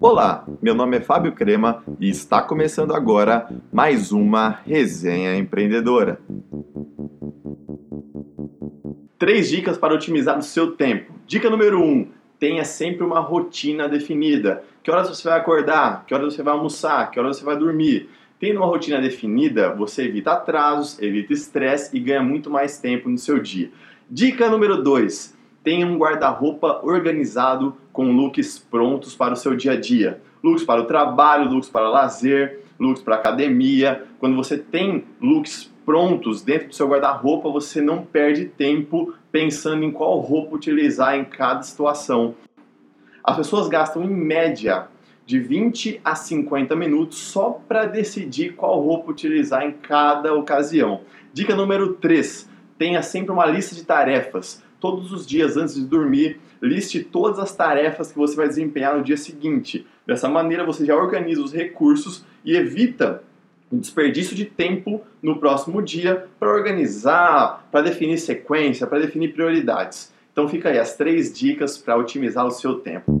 Olá, meu nome é Fábio Crema e está começando agora mais uma resenha empreendedora. Três dicas para otimizar o seu tempo. Dica número um: tenha sempre uma rotina definida. Que horas você vai acordar? Que horas você vai almoçar? Que horas você vai dormir? Tendo uma rotina definida, você evita atrasos, evita estresse e ganha muito mais tempo no seu dia. Dica número 2: tenha um guarda-roupa organizado com looks prontos para o seu dia a dia. Looks para o trabalho, looks para lazer, looks para academia. Quando você tem looks prontos dentro do seu guarda-roupa, você não perde tempo pensando em qual roupa utilizar em cada situação. As pessoas gastam em média de 20 a 50 minutos só para decidir qual roupa utilizar em cada ocasião. Dica número 3: tenha sempre uma lista de tarefas. Todos os dias antes de dormir, liste todas as tarefas que você vai desempenhar no dia seguinte. Dessa maneira, você já organiza os recursos e evita o desperdício de tempo no próximo dia para organizar, para definir sequência, para definir prioridades. Então fica aí as três dicas para otimizar o seu tempo.